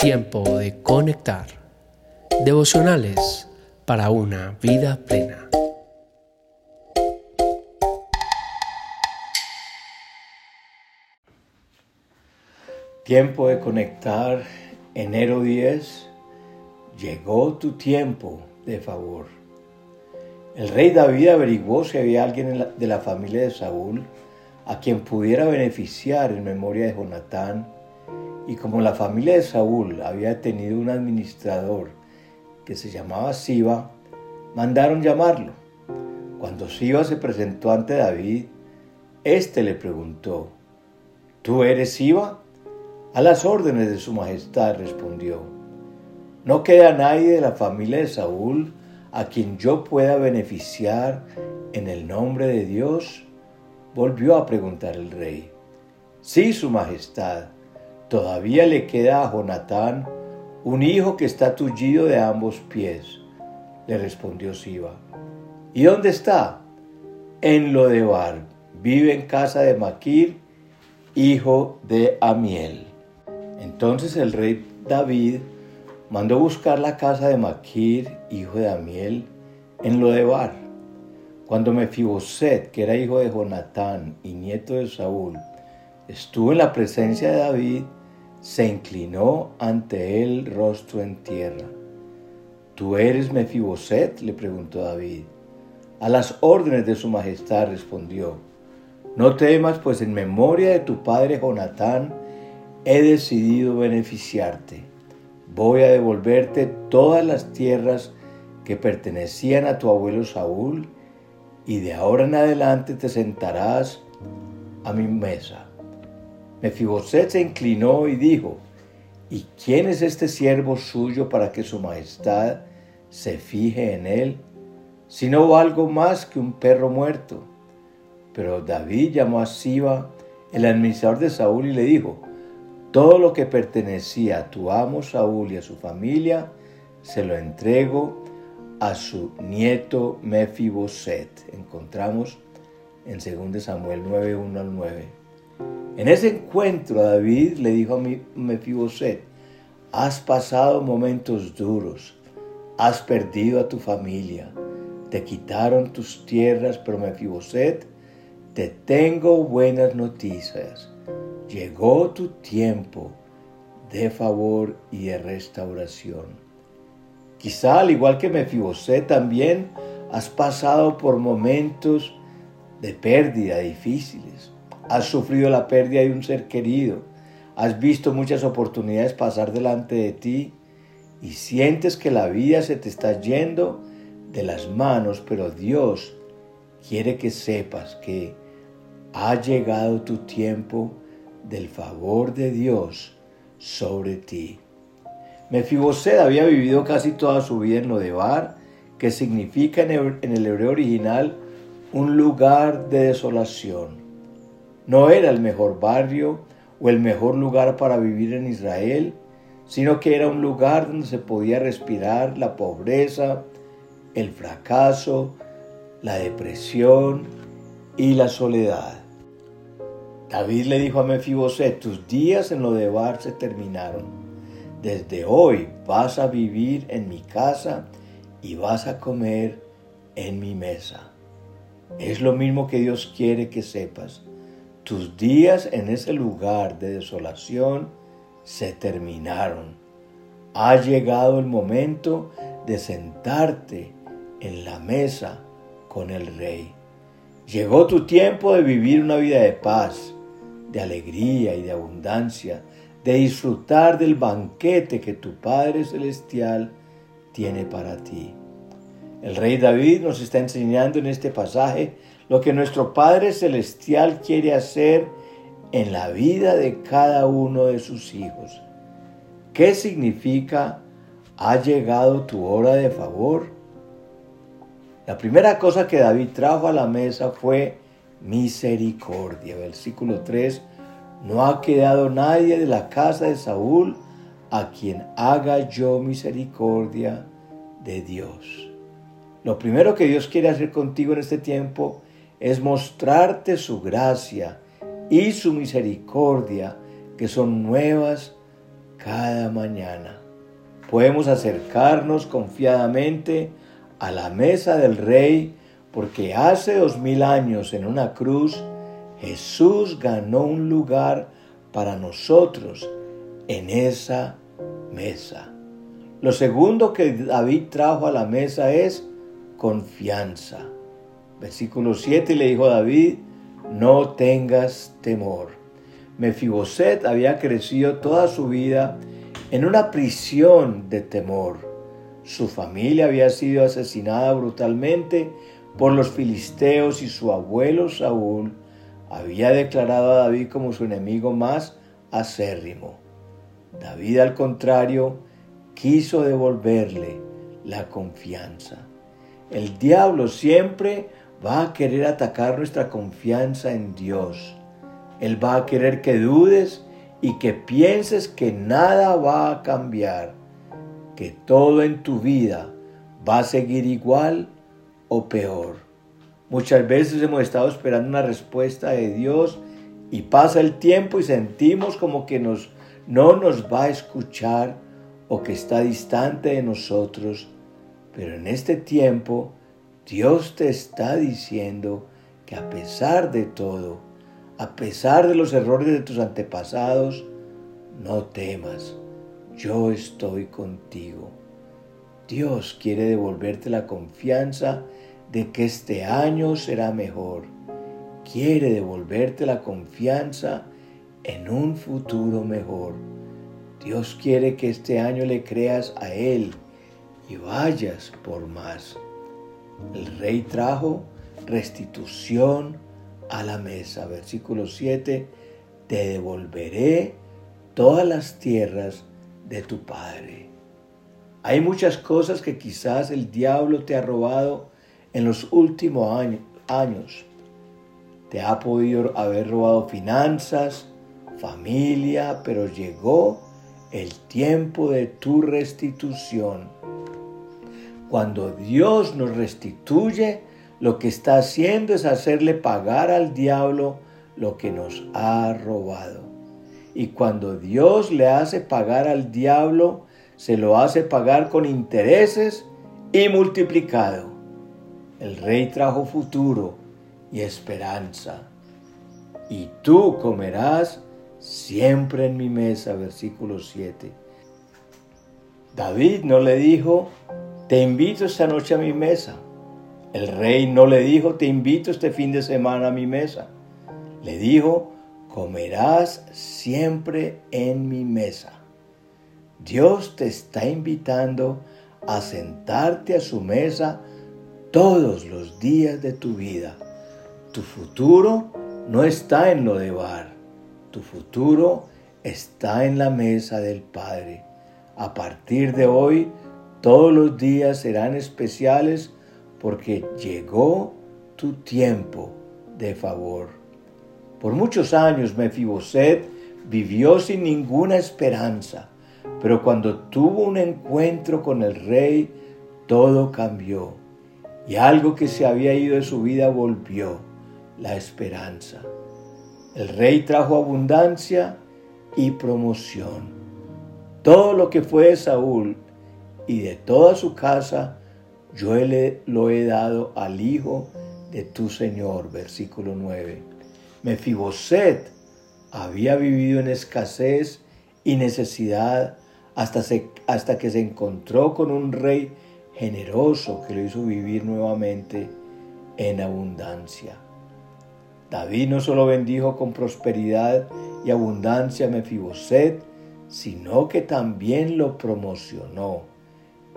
Tiempo de conectar. Devocionales para una vida plena. Tiempo de conectar. Enero 10. Llegó tu tiempo de favor. El rey David averiguó si había alguien de la familia de Saúl a quien pudiera beneficiar en memoria de Jonatán y como la familia de Saúl había tenido un administrador que se llamaba Siba, mandaron llamarlo. Cuando Siba se presentó ante David, éste le preguntó, ¿Tú eres Siba? A las órdenes de su majestad respondió, no queda nadie de la familia de Saúl a quien yo pueda beneficiar en el nombre de Dios. Volvió a preguntar el rey. Sí, su majestad, Todavía le queda a Jonatán un hijo que está tullido de ambos pies, le respondió Siba. ¿Y dónde está? En Lodebar. Vive en casa de Maquir, hijo de Amiel. Entonces el rey David mandó buscar la casa de Maquir, hijo de Amiel, en Lodebar. Cuando Mefiboset, que era hijo de Jonatán y nieto de Saúl, estuvo en la presencia de David, se inclinó ante él rostro en tierra. ¿Tú eres Mefiboset? le preguntó David. A las órdenes de su majestad respondió. No temas, pues en memoria de tu padre Jonatán he decidido beneficiarte. Voy a devolverte todas las tierras que pertenecían a tu abuelo Saúl, y de ahora en adelante te sentarás a mi mesa. Mefiboset se inclinó y dijo, ¿Y quién es este siervo suyo para que su majestad se fije en él? Si no algo más que un perro muerto. Pero David llamó a Siba, el administrador de Saúl, y le dijo, todo lo que pertenecía a tu amo Saúl y a su familia, se lo entrego a su nieto Mefiboset. Encontramos en 2 Samuel 9, 1 al 9. En ese encuentro David le dijo a Mefiboset, has pasado momentos duros, has perdido a tu familia, te quitaron tus tierras, pero Mefiboset, te tengo buenas noticias. Llegó tu tiempo de favor y de restauración. Quizá al igual que Mefiboset también has pasado por momentos de pérdida difíciles has sufrido la pérdida de un ser querido, has visto muchas oportunidades pasar delante de ti y sientes que la vida se te está yendo de las manos, pero Dios quiere que sepas que ha llegado tu tiempo del favor de Dios sobre ti. Mefiboset había vivido casi toda su vida en Lodebar, que significa en el hebreo original un lugar de desolación. No era el mejor barrio o el mejor lugar para vivir en Israel, sino que era un lugar donde se podía respirar la pobreza, el fracaso, la depresión y la soledad. David le dijo a Mefiboset, tus días en lo de Bar se terminaron. Desde hoy vas a vivir en mi casa y vas a comer en mi mesa. Es lo mismo que Dios quiere que sepas. Tus días en ese lugar de desolación se terminaron. Ha llegado el momento de sentarte en la mesa con el Rey. Llegó tu tiempo de vivir una vida de paz, de alegría y de abundancia, de disfrutar del banquete que tu Padre Celestial tiene para ti. El rey David nos está enseñando en este pasaje lo que nuestro Padre Celestial quiere hacer en la vida de cada uno de sus hijos. ¿Qué significa ha llegado tu hora de favor? La primera cosa que David trajo a la mesa fue misericordia. Versículo 3, no ha quedado nadie de la casa de Saúl a quien haga yo misericordia de Dios. Lo primero que Dios quiere hacer contigo en este tiempo es mostrarte su gracia y su misericordia, que son nuevas cada mañana. Podemos acercarnos confiadamente a la mesa del Rey, porque hace dos mil años en una cruz Jesús ganó un lugar para nosotros en esa mesa. Lo segundo que David trajo a la mesa es confianza. Versículo 7 le dijo a David, no tengas temor. Mefiboset había crecido toda su vida en una prisión de temor. Su familia había sido asesinada brutalmente por los filisteos y su abuelo Saúl había declarado a David como su enemigo más acérrimo. David, al contrario, quiso devolverle la confianza. El diablo siempre va a querer atacar nuestra confianza en Dios. Él va a querer que dudes y que pienses que nada va a cambiar, que todo en tu vida va a seguir igual o peor. Muchas veces hemos estado esperando una respuesta de Dios y pasa el tiempo y sentimos como que nos, no nos va a escuchar o que está distante de nosotros. Pero en este tiempo Dios te está diciendo que a pesar de todo, a pesar de los errores de tus antepasados, no temas, yo estoy contigo. Dios quiere devolverte la confianza de que este año será mejor. Quiere devolverte la confianza en un futuro mejor. Dios quiere que este año le creas a Él y vayas por más. El rey trajo restitución a la mesa. Versículo 7, te devolveré todas las tierras de tu padre. Hay muchas cosas que quizás el diablo te ha robado en los últimos años. Te ha podido haber robado finanzas, familia, pero llegó el tiempo de tu restitución. Cuando Dios nos restituye, lo que está haciendo es hacerle pagar al diablo lo que nos ha robado. Y cuando Dios le hace pagar al diablo, se lo hace pagar con intereses y multiplicado. El rey trajo futuro y esperanza. Y tú comerás siempre en mi mesa, versículo 7. David no le dijo, te invito esta noche a mi mesa. El rey no le dijo, te invito este fin de semana a mi mesa. Le dijo, comerás siempre en mi mesa. Dios te está invitando a sentarte a su mesa todos los días de tu vida. Tu futuro no está en lo de bar, tu futuro está en la mesa del Padre. A partir de hoy, todos los días serán especiales porque llegó tu tiempo de favor. Por muchos años Mefiboset vivió sin ninguna esperanza, pero cuando tuvo un encuentro con el rey, todo cambió y algo que se había ido de su vida volvió, la esperanza. El rey trajo abundancia y promoción. Todo lo que fue de Saúl y de toda su casa, yo le, lo he dado al hijo de tu Señor. Versículo 9. Mefiboset había vivido en escasez y necesidad hasta, hasta que se encontró con un rey generoso que lo hizo vivir nuevamente en abundancia. David no solo bendijo con prosperidad y abundancia a Mefiboset, sino que también lo promocionó.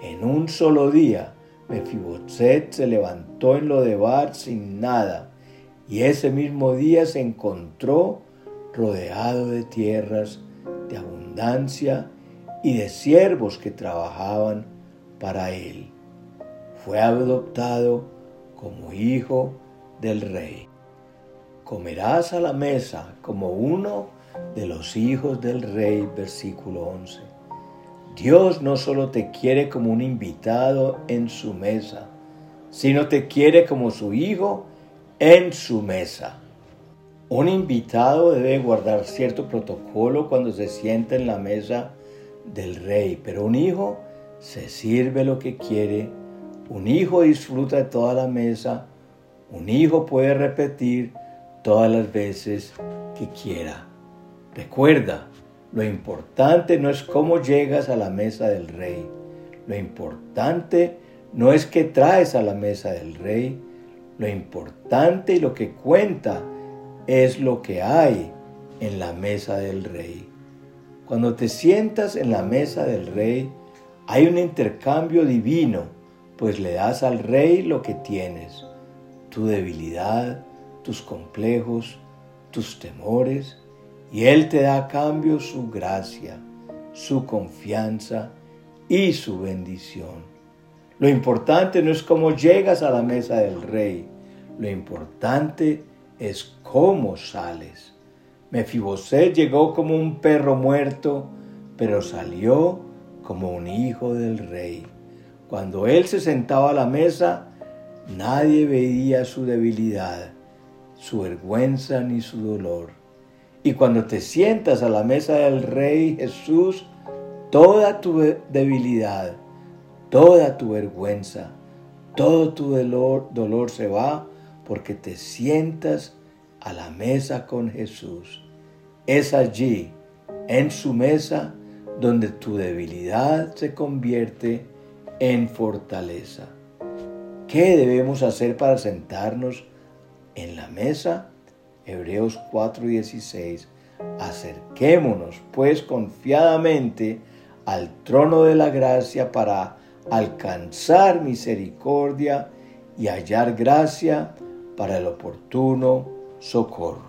En un solo día, Mefiboset se levantó en lo de Bar sin nada, y ese mismo día se encontró rodeado de tierras de abundancia y de siervos que trabajaban para él. Fue adoptado como hijo del rey. Comerás a la mesa como uno de los hijos del rey, versículo 11. Dios no solo te quiere como un invitado en su mesa, sino te quiere como su hijo en su mesa. Un invitado debe guardar cierto protocolo cuando se sienta en la mesa del rey, pero un hijo se sirve lo que quiere, un hijo disfruta de toda la mesa, un hijo puede repetir todas las veces que quiera. Recuerda, lo importante no es cómo llegas a la mesa del rey, lo importante no es qué traes a la mesa del rey, lo importante y lo que cuenta es lo que hay en la mesa del rey. Cuando te sientas en la mesa del rey, hay un intercambio divino, pues le das al rey lo que tienes, tu debilidad, tus complejos, tus temores, y él te da a cambio su gracia, su confianza y su bendición. Lo importante no es cómo llegas a la mesa del rey, lo importante es cómo sales. Mefiboset llegó como un perro muerto, pero salió como un hijo del rey. Cuando él se sentaba a la mesa, nadie veía su debilidad, su vergüenza ni su dolor. Y cuando te sientas a la mesa del rey Jesús, toda tu debilidad, toda tu vergüenza, todo tu dolor, dolor se va porque te sientas a la mesa con Jesús. Es allí, en su mesa, donde tu debilidad se convierte en fortaleza. ¿Qué debemos hacer para sentarnos en la mesa? Hebreos 4:16. Acerquémonos pues confiadamente al trono de la gracia para alcanzar misericordia y hallar gracia para el oportuno socorro.